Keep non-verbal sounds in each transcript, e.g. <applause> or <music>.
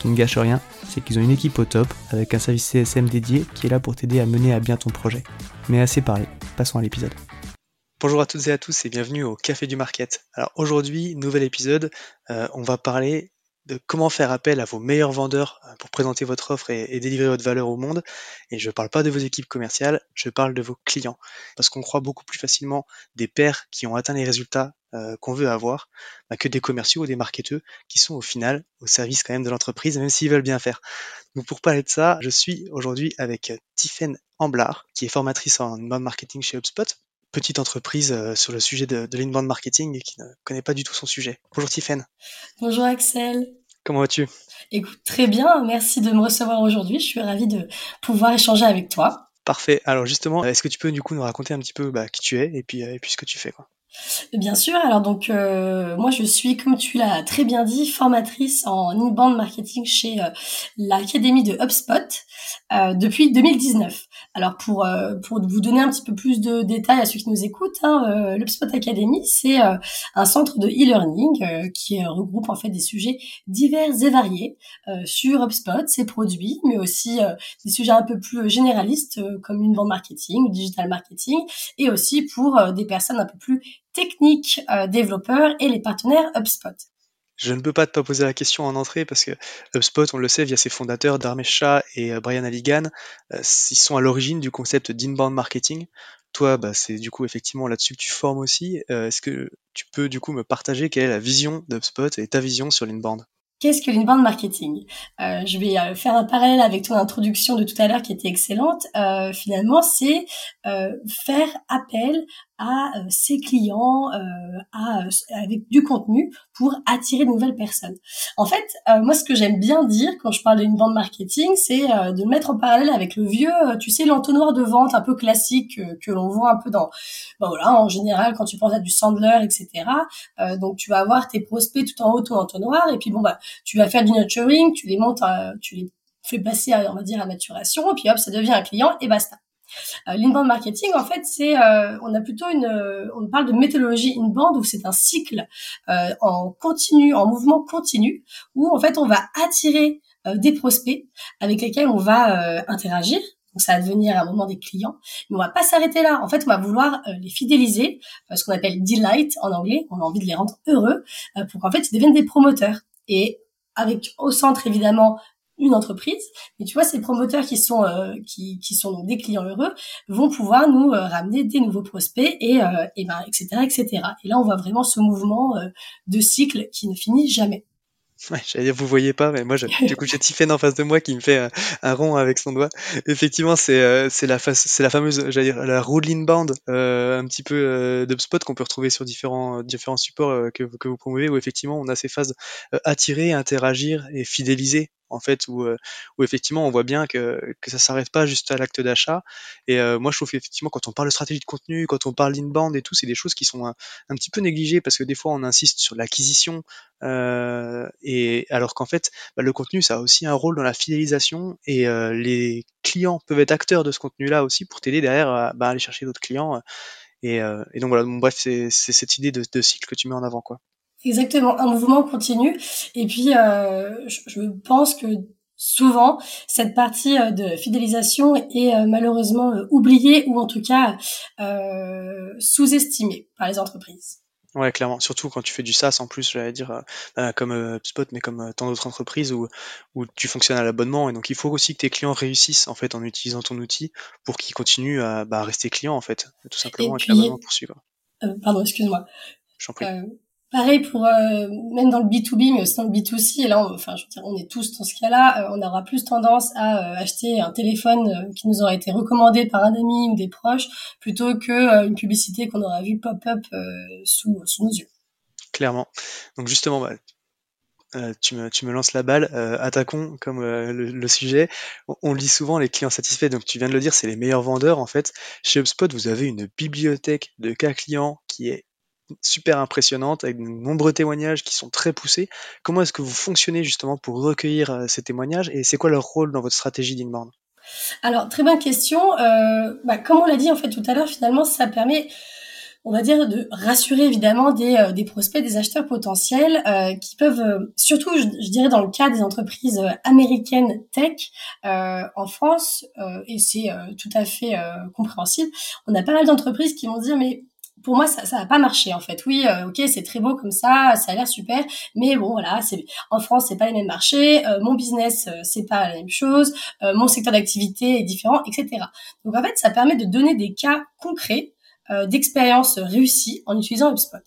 Qui ne gâche rien, c'est qu'ils ont une équipe au top avec un service CSM dédié qui est là pour t'aider à mener à bien ton projet. Mais assez parlé, passons à l'épisode. Bonjour à toutes et à tous et bienvenue au Café du Market. Alors aujourd'hui, nouvel épisode, euh, on va parler de comment faire appel à vos meilleurs vendeurs euh, pour présenter votre offre et, délivrer votre valeur au monde. Et je ne parle pas de vos équipes commerciales, je parle de vos clients. Parce qu'on croit beaucoup plus facilement des pairs qui ont atteint les résultats euh, qu'on veut avoir bah, que des commerciaux ou des marketeurs qui sont au final au service quand même de l'entreprise, même s'ils veulent bien faire. Donc pour parler de ça, je suis aujourd'hui avec Tiffaine Amblard, qui est formatrice en marketing chez HubSpot petite entreprise euh, sur le sujet de, de l'inbound marketing et qui ne connaît pas du tout son sujet. Bonjour Tiffaine. Bonjour Axel. Comment vas-tu? Écoute, très bien. Merci de me recevoir aujourd'hui. Je suis ravie de pouvoir échanger avec toi. Parfait. Alors justement, est-ce que tu peux du coup nous raconter un petit peu bah, qui tu es et puis, euh, et puis ce que tu fais quoi? Bien sûr. Alors donc euh, moi je suis comme tu l'as très bien dit formatrice en inbound marketing chez euh, l'académie de HubSpot euh, depuis 2019. Alors pour pour vous donner un petit peu plus de détails à ceux qui nous écoutent, hein, l'HubSpot Academy c'est un centre de e-learning qui regroupe en fait des sujets divers et variés sur HubSpot, ses produits, mais aussi des sujets un peu plus généralistes comme l'inbound marketing, digital marketing, et aussi pour des personnes un peu plus techniques euh, développeurs et les partenaires HubSpot. Je ne peux pas te pas poser la question en entrée parce que HubSpot, on le sait via ses fondateurs Dharmesh et euh, Brian Halligan, euh, ils sont à l'origine du concept d'inbound marketing. Toi, bah, c'est du coup effectivement là-dessus que tu formes aussi. Est-ce que tu peux du coup me partager quelle est la vision d'HubSpot et ta vision sur l'inbound? Qu'est-ce que l'inbound marketing? Euh, Je vais euh, faire un parallèle avec ton introduction de tout à l'heure qui était excellente. Euh, finalement, c'est euh, faire appel à euh, ses clients, à, avec du contenu pour attirer de nouvelles personnes. En fait, moi, ce que j'aime bien dire quand je parle d'inbound marketing, c'est de le mettre en parallèle avec le vieux, tu sais, l'entonnoir de vente un peu classique que l'on voit un peu dans, ben voilà, en général quand tu penses à du Sandler, etc. donc, tu vas avoir tes prospects tout en haut ton entonnoir et puis bon bah tu vas faire du nurturing, tu les montes, tu les fais passer, à, on va dire, à maturation, et puis hop, ça devient un client et basta. Euh, l'inbound marketing, en fait, c'est, euh, on a plutôt une, on parle de méthodologie inbound où c'est un cycle euh, en continu, en mouvement continu, où en fait on va attirer euh, des prospects avec lesquels on va euh, interagir. Donc ça va devenir à un moment des clients, mais on va pas s'arrêter là. En fait, on va vouloir les fidéliser, ce qu'on appelle delight en anglais. On a envie de les rendre heureux pour qu'en fait ils deviennent des promoteurs. Et avec au centre évidemment une entreprise. Mais tu vois, ces promoteurs qui sont euh, qui, qui sont donc des clients heureux vont pouvoir nous euh, ramener des nouveaux prospects et euh, et ben etc etc. Et là, on voit vraiment ce mouvement de cycle qui ne finit jamais. Ouais, j'allais dire, vous voyez pas, mais moi, du coup, j'ai <laughs> Tiffen en face de moi qui me fait un, rond avec son doigt. Effectivement, c'est, euh, c'est la c'est la fameuse, j'allais dire, la roue inbound, euh, un petit peu euh, d'UpSpot qu'on peut retrouver sur différents, différents supports euh, que, que vous promouvez, où effectivement, on a ces phases attirer, interagir et fidéliser en fait, où, euh, où effectivement on voit bien que, que ça s'arrête pas juste à l'acte d'achat. Et euh, moi, je trouve effectivement quand on parle de stratégie de contenu, quand on parle d'inbound et tout, c'est des choses qui sont un, petit peu négligées parce que des fois on insiste sur l'acquisition, euh, et alors qu'en fait, bah, le contenu ça a aussi un rôle dans la fidélisation et les clients peuvent être acteurs de ce contenu-là aussi pour t'aider derrière à bah, aller chercher d'autres clients Et, donc voilà, bref, c'est cette idée de, de, cycle que tu mets en avant, quoi. Exactement, un mouvement continu. Et puis, je, je pense que souvent cette partie euh, de fidélisation est euh, malheureusement euh, oubliée ou en tout cas sous-estimée par les entreprises. Ouais, clairement. Surtout quand tu fais du SaaS en plus, j'allais dire, comme HubSpot, mais comme tant d'autres entreprises où, où tu fonctionnes à l'abonnement. Et donc, il faut aussi que tes clients réussissent en fait en utilisant ton outil pour qu'ils continuent à bah, rester clients en fait, tout simplement, et, puis, l'abonnement poursuivre. pardon, excuse-moi. J'en prie. Pareil pour euh, même dans le B2B, mais aussi dans le B2C. Et là, on, enfin, je veux dire, on est tous dans ce cas-là. Euh, on aura plus tendance à euh, acheter un téléphone qui nous aura été recommandé par un ami ou des proches, plutôt que une publicité qu'on aura vu pop-up sous, sous nos yeux. Clairement. Donc justement, bah, tu, me, tu lances la balle. attaquons comme le, sujet. On, on, lit souvent les clients satisfaits. Donc tu viens de le dire, c'est les meilleurs vendeurs en fait. Chez HubSpot, vous avez une bibliothèque de cas clients qui est super impressionnante avec de nombreux témoignages qui sont très poussés. Comment est-ce que vous fonctionnez justement pour recueillir euh, ces témoignages et c'est quoi leur rôle dans votre stratégie d'inbound? Alors très bonne question. Euh, bah, comme on l'a dit en fait tout à l'heure, finalement ça permet on va dire de rassurer évidemment des, euh, des prospects, des acheteurs potentiels qui peuvent, surtout je, dirais dans le cas des entreprises américaines tech en France, et c'est tout à fait compréhensible, on a pas mal d'entreprises qui vont dire mais pour moi ça ça va pas marcher en fait. Oui euh, ok c'est très beau comme ça ça a l'air super mais bon voilà c'est en France c'est pas les mêmes marchés euh, mon business euh, c'est pas la même chose mon secteur d'activité est différent etc donc en fait ça permet de donner des cas concrets d'expérience réussie en utilisant HubSpot.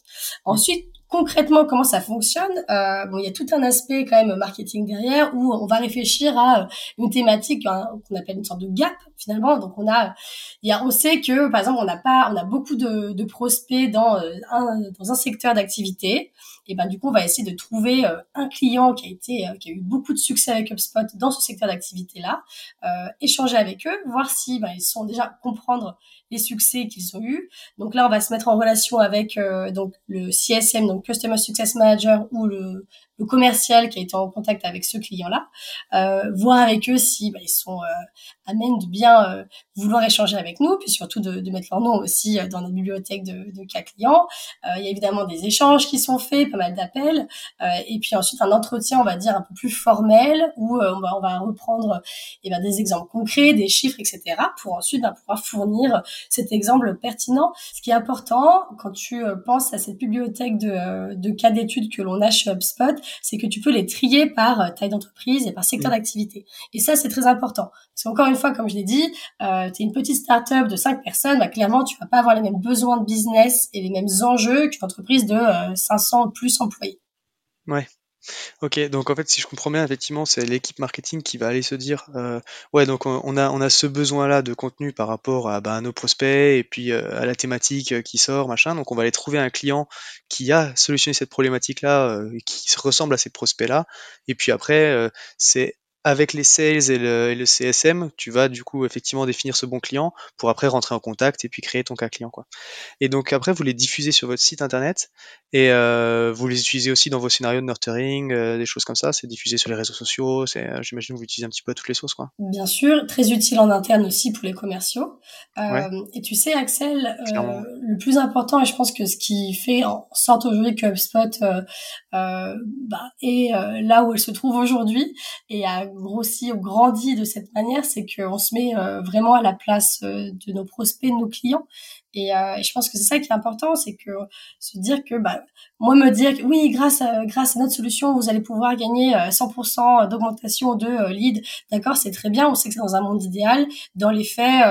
Ensuite concrètement comment ça fonctionne euh, bon il y a tout un aspect quand même marketing derrière où on va réfléchir à euh, une thématique hein, qu'on appelle une sorte de gap finalement. Donc on a il y a on sait que par exemple on n'a pas on a beaucoup de, de prospects dans euh, un dans un secteur d'activité. Et ben du coup on va essayer de trouver euh, un client qui a été qui a eu beaucoup de succès avec HubSpot dans ce secteur d'activité là échanger avec eux voir si ben, ils sont déjà comprendre les succès qu'ils ont eus. Donc là, on va se mettre en relation avec euh, donc le CSM, donc Customer Success Manager, ou le, le commercial qui a été en contact avec ce client-là, euh, voir avec eux si bah, ils sont euh, amènes de bien euh, vouloir échanger avec nous, puis surtout de, de mettre leur nom aussi euh, dans notre bibliothèque de, de cas clients. Euh, il y a évidemment des échanges qui sont faits, pas mal d'appels, et puis ensuite un entretien, on va dire un peu plus formel, où on va, on va reprendre eh ben, des exemples concrets, des chiffres, etc., pour ensuite ben, pouvoir fournir cet exemple pertinent. Ce qui est important quand tu penses à cette bibliothèque de, de cas d'études que l'on a chez HubSpot, c'est que tu peux les trier par euh, taille d'entreprise et par secteur d'activité. Et ça, c'est très important. Parce qu'encore une fois, comme je l'ai dit, euh, tu es une petite start-up de 5 personnes, bah, clairement, tu vas pas avoir les mêmes besoins de business et les mêmes enjeux qu'une entreprise de 500 euh, plus employés. Ouais, Ok, donc en fait, si je comprends bien, effectivement, c'est l'équipe marketing qui va aller se dire, euh, ouais, donc on a, on a ce besoin-là de contenu par rapport à, bah, nos prospects et puis euh, à la thématique euh, qui sort, machin. Donc on va aller trouver un client qui a solutionné cette problématique-là, qui ressemble à ces prospects-là. Et puis après, c'est avec les sales et le, CSM, tu vas du coup effectivement définir ce bon client pour après rentrer en contact et puis créer ton cas client. Quoi. Et donc après, vous les diffusez sur votre site internet et euh, vous les utilisez aussi dans vos scénarios de nurturing, euh, des choses comme ça. C'est diffusé sur les réseaux sociaux. C'est, euh, j'imagine que vous utilisez un petit peu à toutes les sources. Quoi. Bien sûr, très utile en interne aussi pour les commerciaux. Et tu sais, Axel, le plus important, et je pense que ce qui fait en sorte aujourd'hui que HubSpot bah, est là où elle se trouve aujourd'hui et grossi ou grandi de cette manière, c'est qu'on se met euh, vraiment à la place euh, de nos prospects, de nos clients. Et, euh, je pense que c'est ça qui est important, c'est que se dire que bah, moi me dire que oui, grâce à, grâce à notre solution, vous allez pouvoir gagner 100% d'augmentation de lead. D'accord, c'est très bien. On sait que c'est dans un monde idéal. Dans les faits,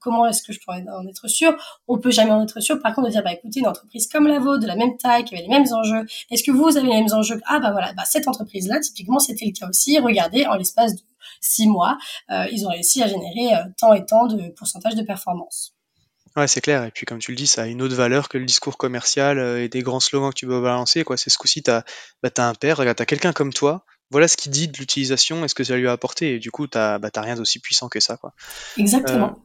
comment est-ce que je pourrais en être sûr? On peut jamais en être sûr. Par contre, de dire bah écoutez, une entreprise comme la vôtre, de la même taille, qui avait les mêmes enjeux, est-ce que vous avez les mêmes enjeux? Ah bah voilà, bah cette entreprise là, typiquement, c'était le cas aussi. Regardez, en l'espace de six mois, euh, ils ont réussi à générer euh, tant et tant de pourcentage de performance. Ouais, c'est clair. Et puis, comme tu le dis, ça a une autre valeur que le discours commercial euh, et des grands slogans que tu peux balancer. Quoi. C'est ce coup-ci, tu as, bah, un père, regarde, tu as quelqu'un comme toi. Voilà ce qu'il dit de l'utilisation et ce que ça lui a apporté. Et du coup, tu n'as bah, rien d'aussi puissant que ça. Quoi. Exactement.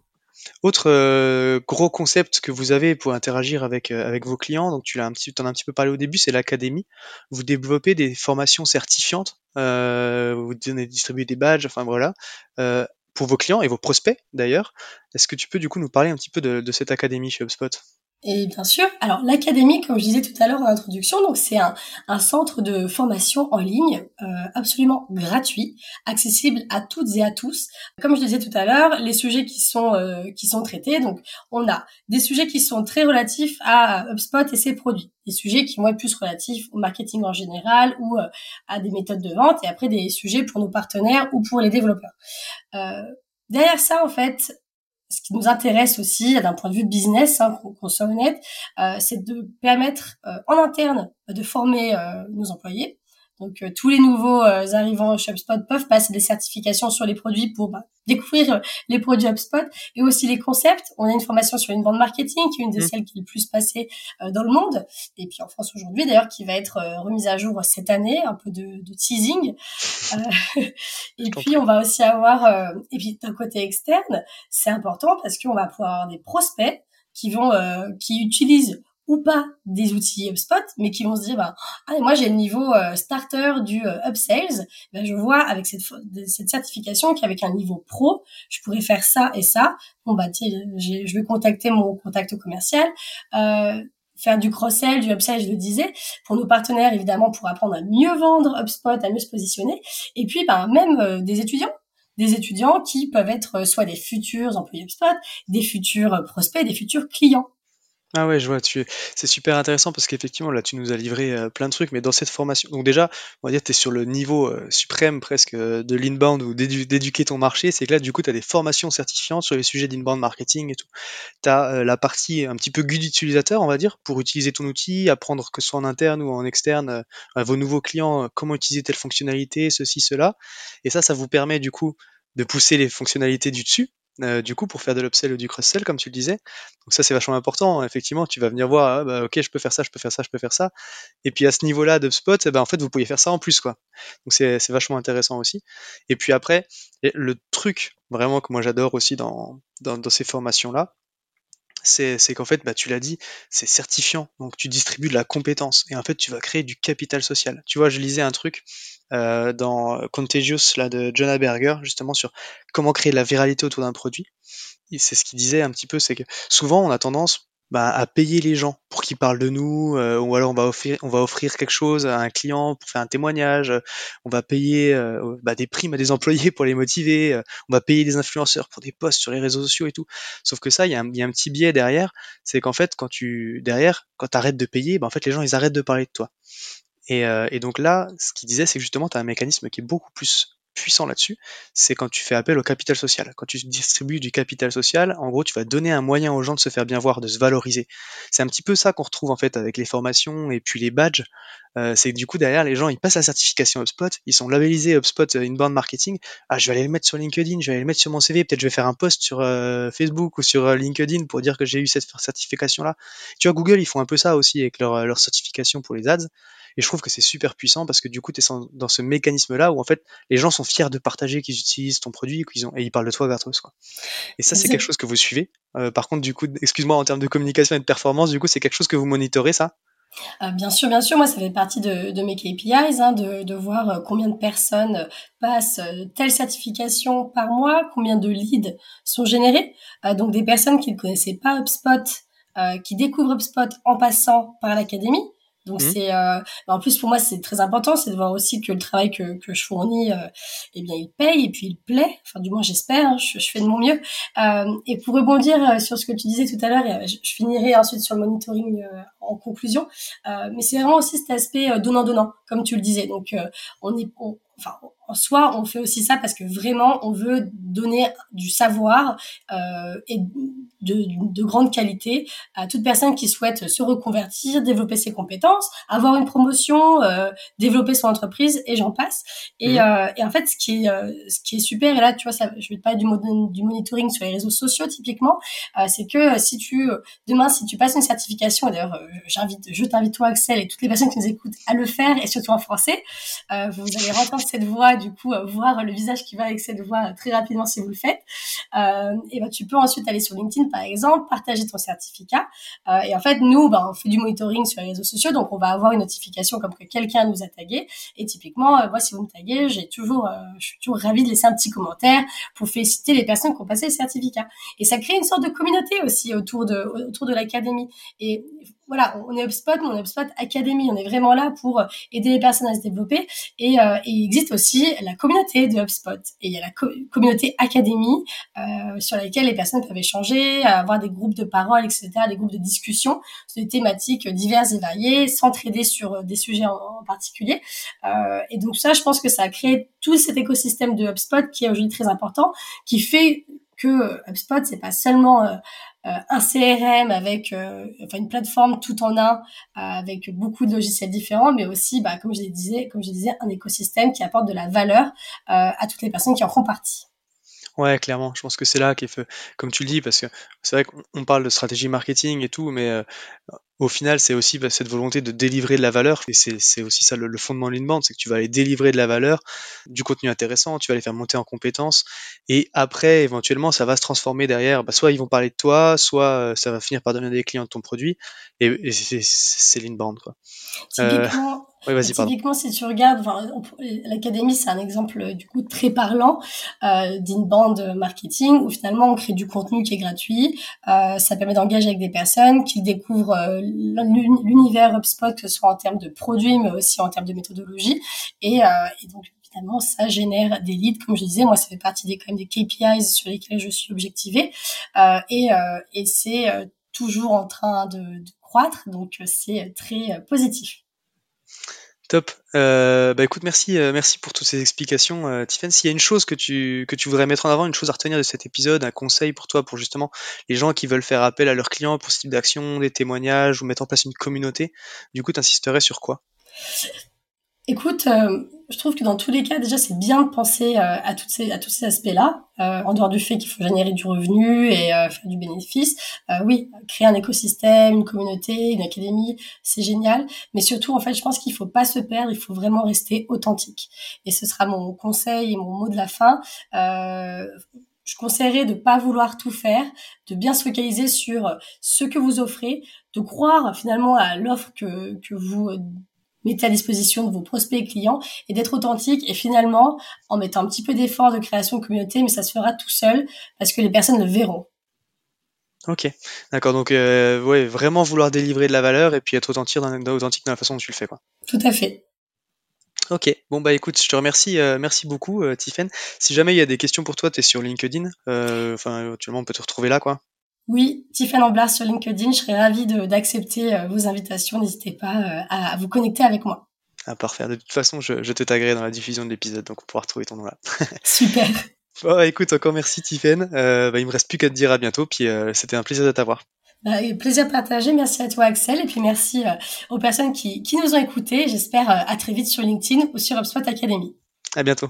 Autre euh, gros concept que vous avez pour interagir avec, euh, avec vos clients, donc tu l'as un petit, en as un petit peu parlé au début, c'est l'académie. Vous développez des formations certifiantes, euh, vous donnez, distribuez des badges, enfin voilà, pour vos clients et vos prospects d'ailleurs. Est-ce que tu peux du coup nous parler un petit peu de, cette académie chez HubSpot? Et bien sûr, alors l'académie, comme je disais tout à l'heure en introduction, donc c'est un, un, centre de formation en ligne euh, absolument gratuit, accessible à toutes et à tous. Comme je disais tout à l'heure, les sujets qui sont euh, qui sont traités, donc on a des sujets qui sont très relatifs à HubSpot et ses produits, des sujets qui vont être plus relatifs au marketing en général ou euh, à des méthodes de vente, et après des sujets pour nos partenaires ou pour les développeurs. Euh, derrière ça, en fait, ce qui nous intéresse aussi d'un point de vue business, hein, qu'on soit honnête, euh, c'est de permettre euh, en interne de former euh, nos employés donc euh, tous les nouveaux euh, arrivants HubSpot peuvent passer des certifications sur les produits pour bah, découvrir euh, les produits HubSpot et aussi les concepts. On a une formation sur une bande marketing qui est une des mmh. celles qui est le plus passée dans le monde et puis en France aujourd'hui d'ailleurs qui va être remise à jour cette année, un peu de, de teasing. <laughs> et puis on va aussi avoir et puis d'un côté externe, c'est important parce qu'on va pouvoir avoir des prospects qui vont qui utilisent ou pas des outils HubSpot, mais qui vont se dire, bah, ah, moi j'ai le niveau euh, starter du euh, upsales, ben, je vois avec cette, cette certification qu'avec un niveau pro, je pourrais faire ça et ça. Bon bah je vais contacter mon contact commercial, euh, faire du cross-sell, du upsell, je le disais, pour nos partenaires évidemment pour apprendre à mieux vendre HubSpot, à mieux se positionner, et puis bah, même euh, des étudiants des étudiants qui peuvent être soit des futurs employés HubSpot, des futurs prospects, des futurs clients. Ah ouais, je vois, tu c'est super intéressant parce qu'effectivement, là, tu nous as livré euh, plein de trucs, mais dans cette formation, donc déjà, on va dire, tu es sur le niveau euh, suprême presque euh, de l'inbound ou d'éduquer ton marché, c'est que là, du coup, tu as des formations certifiantes sur les sujets d'inbound marketing et tout. Tu as la partie un petit peu guide utilisateur, on va dire, pour utiliser ton outil, apprendre que ce soit en interne ou en externe, à vos nouveaux clients, comment utiliser telle fonctionnalité, ceci, cela. Et ça, ça vous permet, du coup, de pousser les fonctionnalités du dessus, euh, du coup, pour faire de l'upsell ou du cross-sell, comme tu le disais. Donc ça, c'est vachement important. Effectivement, tu vas venir voir, ah, bah, ok, je peux faire ça, je peux faire ça, je peux faire ça. Et puis à ce niveau-là d'UpSpot, eh ben, en fait, vous pouvez faire ça en plus, quoi. Donc c'est vachement intéressant aussi. Et puis après, le truc vraiment que moi j'adore aussi dans, dans, dans ces formations-là, c'est qu'en fait, bah, tu l'as dit, c'est certifiant. Donc tu distribues de la compétence. Et en fait, tu vas créer du capital social. Tu vois, je lisais un truc euh, dans Contagious là, de John Berger, justement sur comment créer de la viralité autour d'un produit. C'est ce qu'il disait un petit peu, c'est que souvent on a tendance bah, à payer les gens pour qu'ils parlent de nous, euh, ou alors on va offrir, on va offrir quelque chose à un client pour faire un témoignage, on va payer euh, bah, des primes à des <laughs> employés pour les motiver, euh, on va payer des influenceurs pour des posts sur les réseaux sociaux et tout. Sauf que ça, il y, a un, y a un petit biais derrière, c'est qu'en fait, quand tu derrière, quand tu arrêtes de payer, bah, en fait les gens ils arrêtent de parler de toi. Et, et donc là, ce qu'il disait, c'est que justement, tu as un mécanisme qui est beaucoup plus puissant là-dessus, c'est quand tu fais appel au capital social. Quand tu distribues du capital social, en gros, tu vas donner un moyen aux gens de se faire bien voir, de se valoriser. C'est un petit peu ça qu'on retrouve en fait avec les formations et puis les badges. Euh, c'est que du coup derrière, les gens ils passent la certification HubSpot, ils sont labellisés HubSpot euh, Inbound Marketing. Ah, je vais aller le mettre sur LinkedIn, je vais aller le mettre sur mon CV, peut-être je vais faire un post sur euh, Facebook ou sur LinkedIn pour dire que j'ai eu cette certification là. Tu vois, Google ils font un peu ça aussi avec leur, leur certification pour les ads. Et je trouve que c'est super puissant parce que du coup, tu es dans ce mécanisme-là où en fait, les gens sont fiers de partager qu'ils utilisent ton produit qu'ils ont, et ils parlent de toi gratos. Quoi. Et ça, c'est quelque chose que vous suivez. Euh, par contre, du coup, excuse-moi, en termes de communication et de performance, du coup, c'est quelque chose que vous monitorez, ça? Euh, bien sûr, bien sûr, moi ça fait partie de, de mes KPIs, hein, de, de, voir euh, combien de personnes passent telle certification par mois, combien de leads sont générés. donc des personnes qui ne connaissaient pas HubSpot, qui découvrent HubSpot en passant par l'académie. Donc mmh. c'est euh, en plus pour moi c'est très important, c'est de voir aussi que le travail que, que je fournis, euh, eh bien il paye et puis il plaît. Enfin du moins j'espère, hein, je, je, fais de mon mieux. Euh, et pour rebondir euh, sur ce que tu disais tout à l'heure, je, je, finirai ensuite sur le monitoring euh, en conclusion. mais c'est vraiment aussi cet aspect donnant donnant, comme tu le disais. Donc on est on, enfin en soi, on fait aussi ça parce que vraiment, on veut donner du savoir euh, et de, de, grande qualité à toute personne qui souhaite se reconvertir, développer ses compétences, avoir une promotion, euh, développer son entreprise et j'en passe. Et, mmh. euh, et, en fait, ce qui est ce qui est super et là, tu vois, ça, je vais te parler du, du monitoring sur les réseaux sociaux typiquement, c'est que si tu demain, si tu passes une certification, d'ailleurs, j'invite, je t'invite toi, Axel, et toutes les personnes qui nous écoutent à le faire et surtout en français, vous allez entendre cette voix du coup voir le visage qui va avec cette voix très rapidement si vous le faites, et ben tu peux ensuite aller sur LinkedIn par exemple, partager ton certificat. et en fait, nous, ben, on fait du monitoring sur les réseaux sociaux, donc on va avoir une notification comme que quelqu'un nous a tagué. Et typiquement, moi, si vous me taguez, j'ai toujours, je suis toujours ravie de laisser un petit commentaire pour féliciter les personnes qui ont passé le certificat. Et ça crée une sorte de communauté aussi autour de autour de l'académie. Et voilà, on est HubSpot, mais on est HubSpot Academy. On est vraiment là pour aider les personnes à se développer. Et, euh, il existe aussi la communauté de HubSpot. Et il y a la communauté Academy euh, sur laquelle les personnes peuvent échanger, avoir des groupes de parole, etc., des groupes de discussion sur des thématiques diverses et variées, s'entraider sur des sujets en, particulier. Euh, et donc ça, je pense que ça a créé tout cet écosystème de HubSpot qui est aujourd'hui très important, qui fait que HubSpot, c'est pas seulement euh, euh, un CRM avec euh, enfin une plateforme tout en un avec beaucoup de logiciels différents, mais aussi, bah, comme je disais, comme je disais, un écosystème qui apporte de la valeur à toutes les personnes qui en font partie. Ouais, clairement. Je pense que c'est là qu'il comme tu le dis, parce que c'est vrai qu'on parle de stratégie marketing et tout, mais au final, c'est aussi bah, cette volonté de délivrer de la valeur. Et c'est aussi ça le, fondement de l'inbound, c'est que tu vas aller délivrer de la valeur, du contenu intéressant, tu vas les faire monter en compétences. Et après, éventuellement, ça va se transformer derrière. Bah, soit ils vont parler de toi, soit euh, ça va finir par devenir des clients de ton produit. Et, c'est l'inbound. Quoi. Euh, Typiquement, si tu regardes, l'académie, c'est un exemple euh, du coup très parlant euh, d'inbound marketing où finalement on crée du contenu qui est gratuit. Euh, ça permet d'engager avec des personnes qui découvrent euh, l'univers HubSpot, que ce soit en termes de produits, mais aussi en termes de méthodologie. Et, euh, et donc finalement, ça génère des leads. Comme je disais, moi, ça fait partie des quand même des KPIs sur lesquels je suis objectivée. Et, et c'est toujours en train de, de croître, donc c'est très positif. Top. Euh, bah écoute, merci, euh, merci pour toutes ces explications, euh, Tiffany. S'il y a une chose que tu que tu voudrais mettre en avant, une chose à retenir de cet épisode, un conseil pour toi, pour justement les gens qui veulent faire appel à leurs clients pour ce type d'action, des témoignages ou mettre en place une communauté, du coup, tu insisterais sur quoi? Écoute, euh, je trouve que dans tous les cas, déjà, c'est bien de penser euh, à, toutes ces, à tous ces aspects-là, euh, en dehors du fait qu'il faut générer du revenu et faire du bénéfice. oui, créer un écosystème, une communauté, une académie, c'est génial. Mais surtout, en fait, je pense qu'il faut pas se perdre, il faut vraiment rester authentique. Et ce sera mon conseil et mon mot de la fin. je conseillerais de pas vouloir tout faire, de bien se focaliser sur ce que vous offrez, de croire finalement à l'offre que, que vous mettez à disposition de vos prospects et clients et d'être authentique et finalement en mettant un petit peu d'effort de création de communauté, mais ça se fera tout seul parce que les personnes le verront. Ok, d'accord. Donc, euh, ouais, vraiment vouloir délivrer de la valeur et puis être authentique dans, authentique dans la façon dont tu le fais, quoi. Tout à fait. Ok, bon bah écoute, je te remercie, euh, merci beaucoup, euh, Si jamais il y a des questions pour toi, tu es sur LinkedIn. Euh, enfin, actuellement, on peut te retrouver là, quoi. Oui, Tiffany Amblard sur LinkedIn. Je serais ravie d'accepter euh, vos invitations. N'hésitez pas euh, à, vous connecter avec moi. À parfait. De toute façon, je, te taguerai dans la diffusion de l'épisode, donc on pourra retrouver ton nom là. <laughs> Super. Bon, écoute, encore merci Tiffen. Euh, bah, il me reste plus qu'à te dire à bientôt, puis euh, c'était un plaisir de t'avoir. Bah, plaisir partagé. Merci à toi Axel, et puis merci aux personnes qui, qui nous ont écoutés. J'espère à très vite sur LinkedIn ou sur HubSpot Academy. À bientôt.